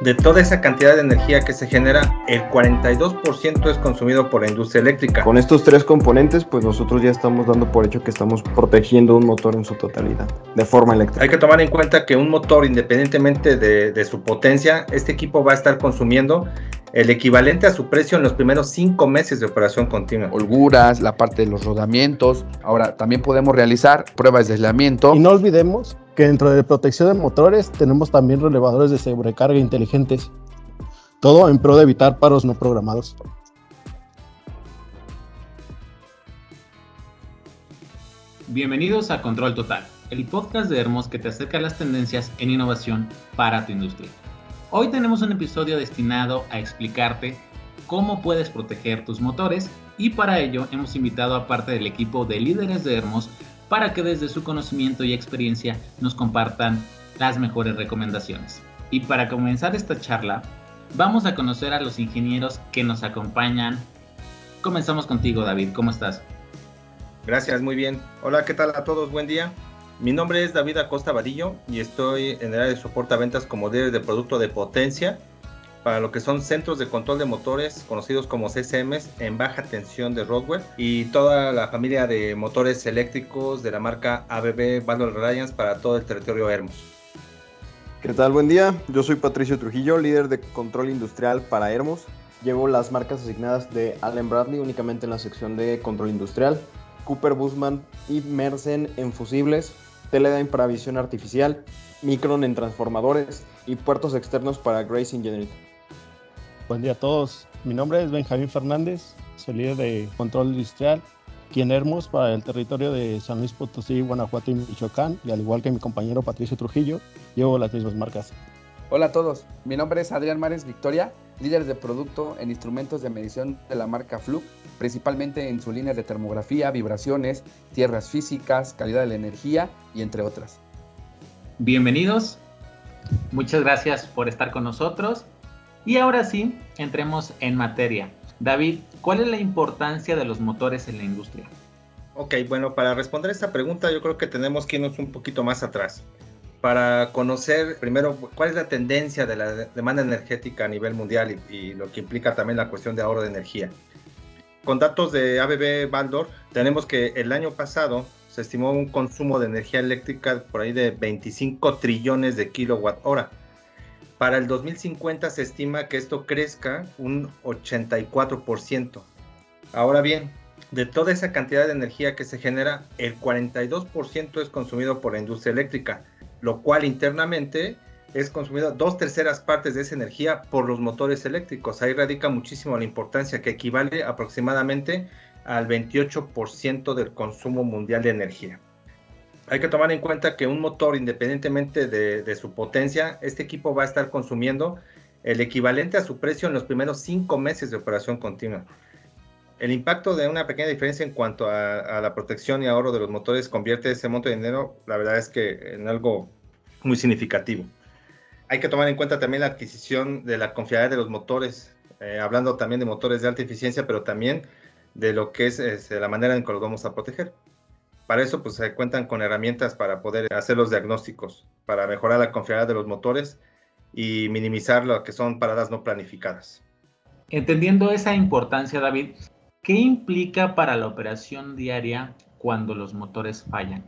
de toda esa cantidad de energía que se genera, el 42% es consumido por la industria eléctrica. Con estos tres componentes, pues nosotros ya estamos dando por hecho que estamos protegiendo un motor en su totalidad, de forma eléctrica. Hay que tomar en cuenta que un motor, independientemente de, de su potencia, este equipo va a estar consumiendo el equivalente a su precio en los primeros cinco meses de operación continua. Holguras, la parte de los rodamientos. Ahora, también podemos realizar pruebas de aislamiento. Y no olvidemos que dentro de protección de motores tenemos también relevadores de sobrecarga inteligentes. Todo en pro de evitar paros no programados. Bienvenidos a Control Total, el podcast de Hermos que te acerca a las tendencias en innovación para tu industria. Hoy tenemos un episodio destinado a explicarte cómo puedes proteger tus motores y para ello hemos invitado a parte del equipo de líderes de Hermos para que desde su conocimiento y experiencia nos compartan las mejores recomendaciones. Y para comenzar esta charla, vamos a conocer a los ingenieros que nos acompañan. Comenzamos contigo, David. ¿Cómo estás? Gracias, muy bien. Hola, ¿qué tal a todos? Buen día. Mi nombre es David Acosta Vadillo y estoy en el área de soporte a ventas como líder de producto de potencia para lo que son centros de control de motores conocidos como CCMs en baja tensión de Rockwell y toda la familia de motores eléctricos de la marca ABB Valor Alliance para todo el territorio Hermos. ¿Qué tal? Buen día. Yo soy Patricio Trujillo, líder de control industrial para Hermos. Llevo las marcas asignadas de Allen Bradley únicamente en la sección de control industrial, Cooper Busman y Mersen en fusibles, Teledyne para visión artificial, Micron en transformadores y puertos externos para Grace Engineering. Buen día a todos. Mi nombre es Benjamín Fernández, soy líder de control industrial aquí en Hermos para el territorio de San Luis Potosí, Guanajuato y Michoacán. Y al igual que mi compañero Patricio Trujillo, llevo las mismas marcas. Hola a todos, mi nombre es Adrián Mares Victoria, líder de producto en instrumentos de medición de la marca Fluke, principalmente en su línea de termografía, vibraciones, tierras físicas, calidad de la energía y entre otras. Bienvenidos, muchas gracias por estar con nosotros y ahora sí, entremos en materia. David, ¿cuál es la importancia de los motores en la industria? Ok, bueno, para responder esta pregunta yo creo que tenemos que irnos un poquito más atrás para conocer primero cuál es la tendencia de la demanda energética a nivel mundial y, y, lo que implica también la cuestión de ahorro de energía. Con datos de ABB Baldor, tenemos que el año pasado se estimó un consumo de energía eléctrica por ahí de 25 trillones de kilowatt hora. Para el 2050 se estima que esto crezca un 84%. Ahora bien, de toda esa cantidad de energía que se genera, el 42% es consumido por la industria eléctrica, lo cual internamente es consumido dos terceras partes de esa energía por los motores eléctricos. Ahí radica muchísimo la importancia, que equivale aproximadamente al 28% del consumo mundial de energía hay que tomar en cuenta que un motor, independientemente de, de, su potencia, este equipo va a estar consumiendo el equivalente a su precio en los primeros cinco meses de operación continua. El impacto de una pequeña diferencia en cuanto a, a, la protección y ahorro de los motores convierte ese monto de dinero, la verdad es que en algo muy significativo. Hay que tomar en cuenta también la adquisición de la confiabilidad de los motores, eh, hablando también de motores de alta eficiencia, pero también de lo que es, es la manera en que los vamos a proteger. Para eso pues se cuentan con herramientas para poder hacer los diagnósticos, para mejorar la confiabilidad de los motores y minimizar lo que son paradas no planificadas. Entendiendo esa importancia, David, ¿qué implica para la operación diaria cuando los motores fallan?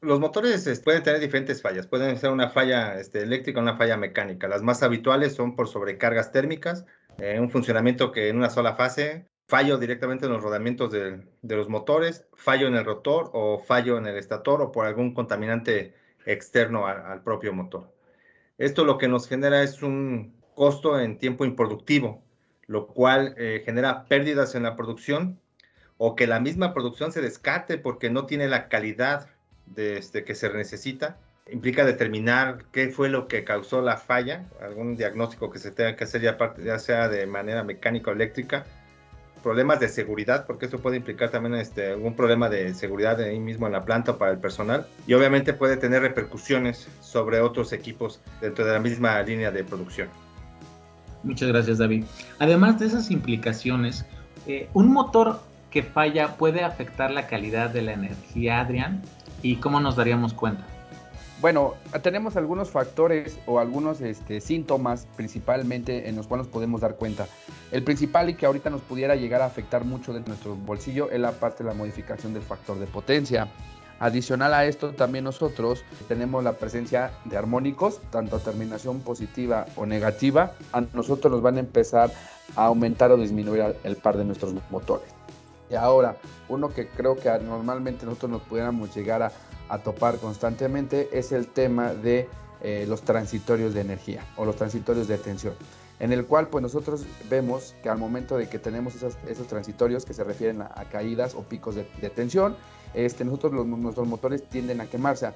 Los motores pueden tener diferentes fallas. Pueden ser una falla este, eléctrica o una falla mecánica. Las más habituales son por sobrecargas térmicas, eh, un funcionamiento que en una sola fase fallo directamente en los rodamientos de, de, los motores, fallo en el rotor o fallo en el estator o por algún contaminante externo a, al propio motor. Esto lo que nos genera es un costo en tiempo improductivo, lo cual eh, genera pérdidas en la producción o que la misma producción se descate porque no tiene la calidad de este, que se necesita. Implica determinar qué fue lo que causó la falla, algún diagnóstico que se tenga que hacer ya, parte, ya sea de manera mecánica o eléctrica, problemas de seguridad, porque eso puede implicar también este, algún problema de seguridad de ahí mismo en la planta para el personal y obviamente puede tener repercusiones sobre otros equipos dentro de la misma línea de producción. Muchas gracias David. Además de esas implicaciones, eh, un motor que falla puede afectar la calidad de la energía, Adrián, y cómo nos daríamos cuenta. Bueno, tenemos algunos factores o algunos este, síntomas principalmente en los cuales nos podemos dar cuenta. El principal y que ahorita nos pudiera llegar a afectar mucho de nuestro bolsillo es la parte de la modificación del factor de potencia. Adicional a esto, también nosotros tenemos la presencia de armónicos, tanto a terminación positiva o negativa. A nosotros nos van a empezar a aumentar o disminuir el par de nuestros motores. Y ahora, uno que creo que normalmente nosotros nos pudiéramos llegar a, topar constantemente es el tema de eh, los transitorios de energía o los transitorios de tensión en el cual pues nosotros vemos que al momento de que tenemos esos, transitorios que se refieren a, caídas o picos de, tensión, este, nosotros nuestros motores tienden a quemarse.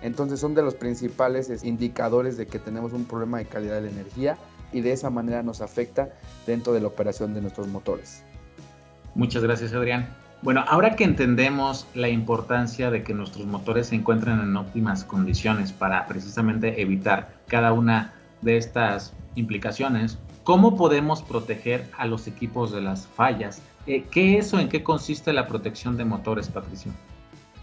Entonces son de los principales indicadores de que tenemos un problema de calidad de la energía y de esa manera nos afecta dentro de la operación de nuestros motores. Muchas gracias Adrián. Bueno, ahora que entendemos la importancia de que nuestros motores se encuentren en óptimas condiciones para precisamente evitar cada una de estas implicaciones, ¿cómo podemos proteger a los equipos de las fallas? Eh, ¿Qué es o en qué consiste la protección de motores, Patricio?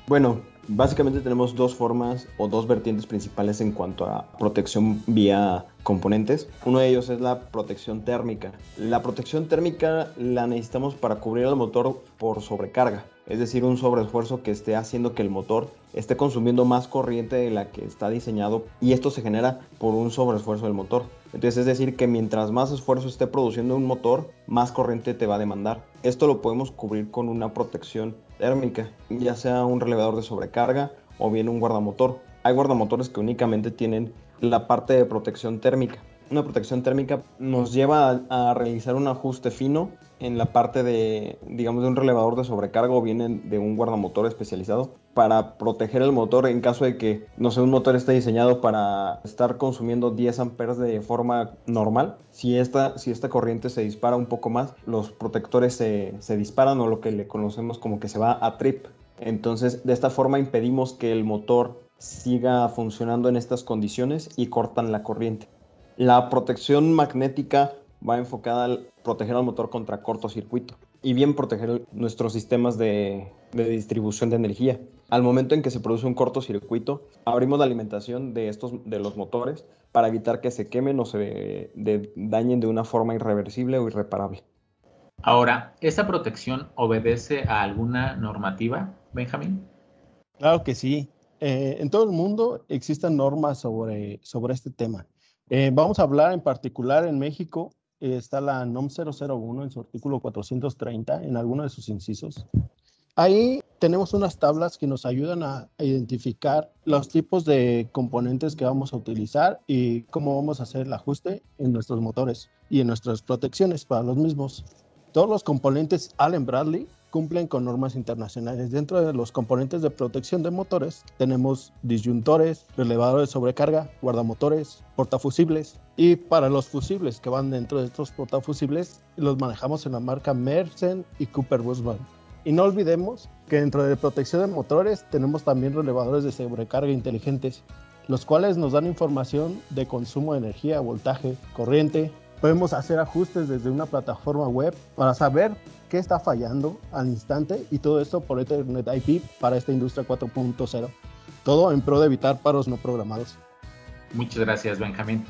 Bueno, básicamente tenemos dos formas o dos vertientes principales en cuanto a protección vía componentes. Uno de ellos es la protección térmica. La protección térmica la necesitamos para cubrir el motor por sobrecarga, es decir, un sobreesfuerzo que esté haciendo que el motor esté consumiendo más corriente de la que está diseñado y esto se genera por un sobreesfuerzo del motor. Entonces es decir que mientras más esfuerzo esté produciendo un motor, más corriente te va a demandar. Esto lo podemos cubrir con una protección térmica, ya sea un relevador de sobrecarga o bien un guardamotor. Hay guardamotores que únicamente tienen la parte de protección térmica una protección térmica nos lleva a, realizar un ajuste fino en la parte de, digamos, de un relevador de sobrecarga o bien de un guardamotor especializado para proteger el motor en caso de que, no sé, un motor esté diseñado para estar consumiendo 10 amperes de forma normal. Si esta, si esta corriente se dispara un poco más, los protectores se, se disparan o lo que le conocemos como que se va a trip. Entonces, de esta forma impedimos que el motor siga funcionando en estas condiciones y cortan la corriente. La protección magnética va enfocada al proteger al motor contra cortocircuito y bien proteger nuestros sistemas de, distribución de energía. Al momento en que se produce un cortocircuito, abrimos la alimentación de, estos, de los motores para evitar que se quemen o se dañen de una forma irreversible o irreparable. Ahora, ¿esa protección obedece a alguna normativa, Benjamín? Claro que sí. Eh, en todo el mundo existen normas sobre, sobre este tema. Eh, vamos a hablar en particular en México, está la NOM 001 en su artículo 430, en alguno de sus incisos. Ahí tenemos unas tablas que nos ayudan a identificar los tipos de componentes que vamos a utilizar y cómo vamos a hacer el ajuste en nuestros motores y en nuestras protecciones para los mismos. Todos los componentes Allen Bradley cumplen con normas internacionales. Dentro de los componentes de protección de motores tenemos disyuntores, relevadores de sobrecarga, guardamotores, portafusibles y para los fusibles que van dentro de estos portafusibles los manejamos en la marca Mersen y Cooper Busman. Y no olvidemos que dentro de protección de motores tenemos también relevadores de sobrecarga inteligentes, los cuales nos dan información de consumo de energía, voltaje, corriente. Podemos hacer ajustes desde una plataforma web para saber qué está fallando al instante y todo esto por Ethernet IP para esta industria 4.0. Todo en pro de evitar paros no programados. Muchas gracias, Benjamín.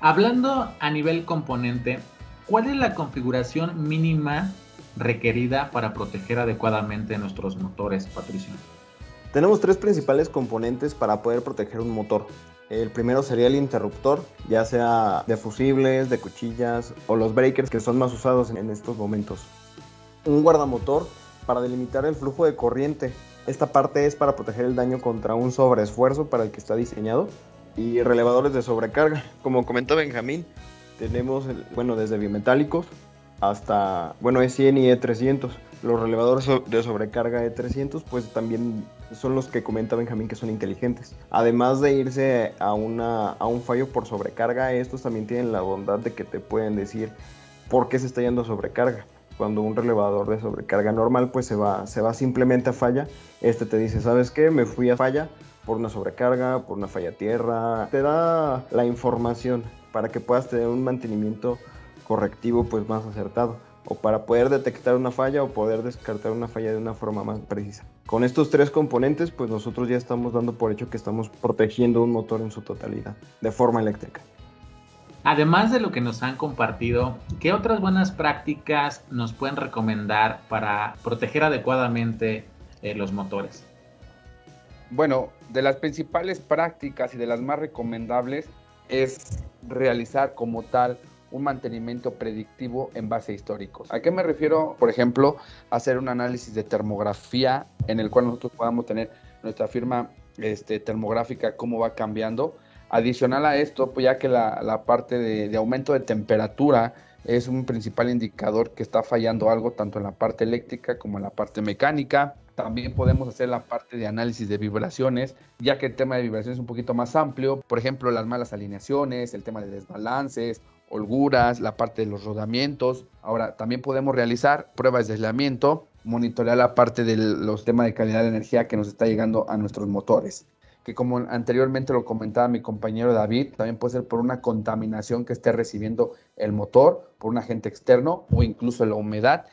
Hablando a nivel componente, ¿cuál es la configuración mínima requerida para proteger adecuadamente nuestros motores, Patricio? Tenemos tres principales componentes para poder proteger un motor. El primero sería el interruptor, ya sea de fusibles, de cuchillas o los breakers que son más usados en estos momentos un guardamotor para delimitar el flujo de corriente. Esta parte es para proteger el daño contra un sobreesfuerzo para el que está diseñado. Y relevadores de sobrecarga. Como comentó Benjamín, tenemos, bueno, desde bimetálicos hasta, bueno, E100 y E300. Los relevadores de sobrecarga E300, pues también son los que comenta Benjamín que son inteligentes. Además de irse a, una, a un fallo por sobrecarga, estos también tienen la bondad de que te pueden decir por qué se está yendo sobrecarga cuando un relevador de sobrecarga normal pues se va, se va simplemente a falla, este te dice, ¿sabes qué? Me fui a falla por una sobrecarga, por una falla tierra, te da la información para que puedas tener un mantenimiento correctivo pues más acertado. o para poder detectar una falla o poder descartar una falla de una forma más precisa. Con estos tres componentes, pues nosotros ya estamos dando por hecho que estamos protegiendo un motor en su totalidad, de forma eléctrica. Además de lo que nos han compartido, ¿qué otras buenas prácticas nos pueden recomendar para proteger adecuadamente eh, los motores? Bueno, de las principales prácticas y de las más recomendables es realizar como tal un mantenimiento predictivo en base a históricos. ¿A qué me refiero? Por ejemplo, hacer un análisis de termografía en el cual nosotros podamos tener nuestra firma este, termográfica, cómo va cambiando. Adicional a esto, pues ya que la, parte de, de, aumento de temperatura es un principal indicador que está fallando algo tanto en la parte eléctrica como en la parte mecánica. También podemos hacer la parte de análisis de vibraciones, ya que el tema de vibraciones es un poquito más amplio. Por ejemplo, las malas alineaciones, el tema de desbalances holguras, la parte de los rodamientos. Ahora, también podemos realizar pruebas de aislamiento, monitorear la parte de los temas de calidad de energía que nos está llegando a nuestros motores. Que como anteriormente lo comentaba mi compañero David, también puede ser por una contaminación que esté recibiendo el motor, por un agente externo o incluso la humedad.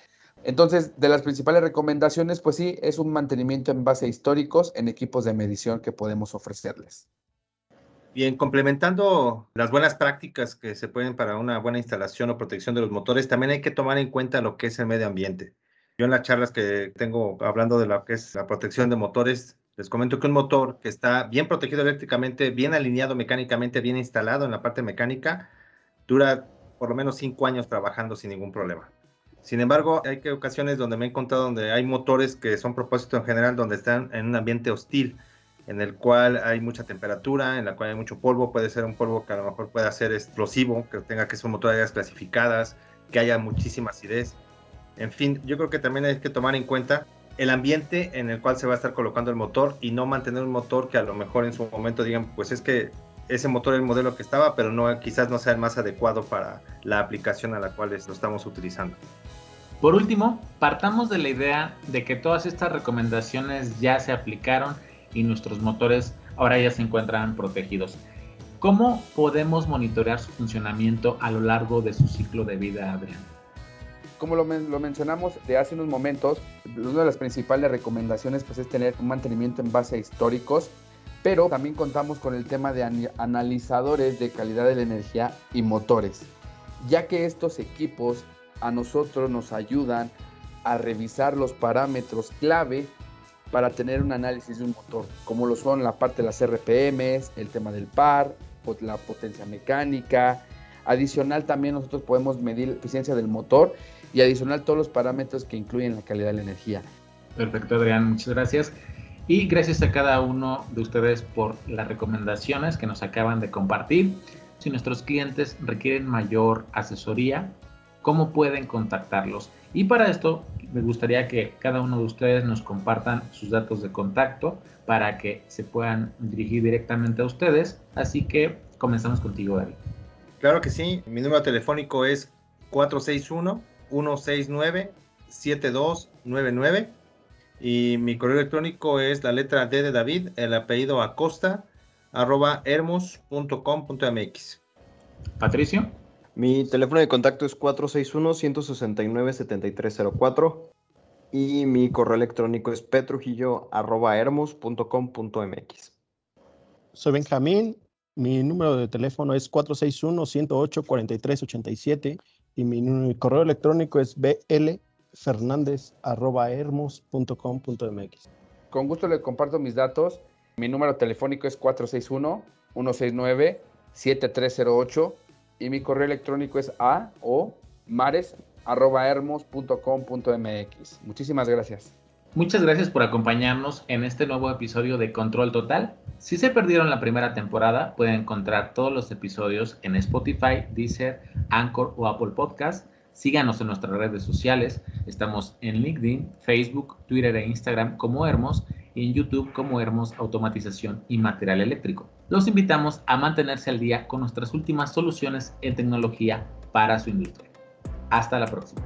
Entonces, de las principales recomendaciones, pues sí, es un mantenimiento en base a históricos en equipos de medición que podemos ofrecerles. Bien, complementando las buenas prácticas que se pueden para una buena instalación o protección de los motores, también hay que tomar en cuenta lo que es el medio ambiente. Yo en las charlas que tengo hablando de lo que es la protección de motores, les comento que un motor que está bien protegido eléctricamente, bien alineado mecánicamente, bien instalado en la parte mecánica, dura por lo menos cinco años trabajando sin ningún problema. Sin embargo, hay que ocasiones donde me he encontrado donde hay motores que son propósitos en general donde están en un ambiente hostil en el cual hay mucha temperatura, en la cual hay mucho polvo, puede ser un polvo que a lo mejor pueda ser explosivo, que tenga que ser motoras clasificadas, que haya muchísima acidez. En fin, yo creo que también hay que tomar en cuenta el ambiente en el cual se va a estar colocando el motor y no mantener un motor que a lo mejor en su momento digan, pues es que ese motor es el modelo que estaba, pero no, quizás no sea el más adecuado para la aplicación a la cual lo estamos utilizando. Por último, partamos de la idea de que todas estas recomendaciones ya se aplicaron y nuestros motores ahora ya se encuentran protegidos. ¿Cómo podemos monitorear su funcionamiento a lo largo de su ciclo de vida, Adrián? Como lo, mencionamos de hace unos momentos, una de las principales recomendaciones pues, es tener un mantenimiento en base a históricos, pero también contamos con el tema de analizadores de calidad de la energía y motores, ya que estos equipos a nosotros nos ayudan a revisar los parámetros clave para tener un análisis de un motor, como lo son la parte de las RPMs, el tema del par, la potencia mecánica. Adicional también nosotros podemos medir la eficiencia del motor y adicional todos los parámetros que incluyen la calidad de la energía. Perfecto, Adrián, muchas gracias. Y gracias a cada uno de ustedes por las recomendaciones que nos acaban de compartir. Si nuestros clientes requieren mayor asesoría, ¿cómo pueden contactarlos? Y para esto me gustaría que cada uno de ustedes nos compartan sus datos de contacto para que se puedan dirigir directamente a ustedes. Así que comenzamos contigo, David. Claro que sí. Mi número telefónico es 461-169-7299 y mi correo electrónico es la letra D de David, el apellido Acosta, arroba hermos.com.mx. Patricio. Mi teléfono de contacto es 461-169-7304 y mi correo electrónico es petrujillo.hermos.com.mx. Soy Benjamín, mi número de teléfono es 461-108-4387 y mi correo electrónico es blfernandez.hermos.com.mx. Con gusto le comparto mis datos. Mi número telefónico es 461-169-7308 y mi correo electrónico es a o mares@hermos.com.mx. Muchísimas gracias. Muchas gracias por acompañarnos en este nuevo episodio de Control Total. Si se perdieron la primera temporada, pueden encontrar todos los episodios en Spotify, Deezer, Anchor o Apple Podcast. Síganos en nuestras redes sociales. Estamos en LinkedIn, Facebook, Twitter e Instagram como Hermos y en YouTube como Hermos Automatización y Material Eléctrico. Los invitamos a mantenerse al día con nuestras últimas soluciones en tecnología para su industria. Hasta la próxima.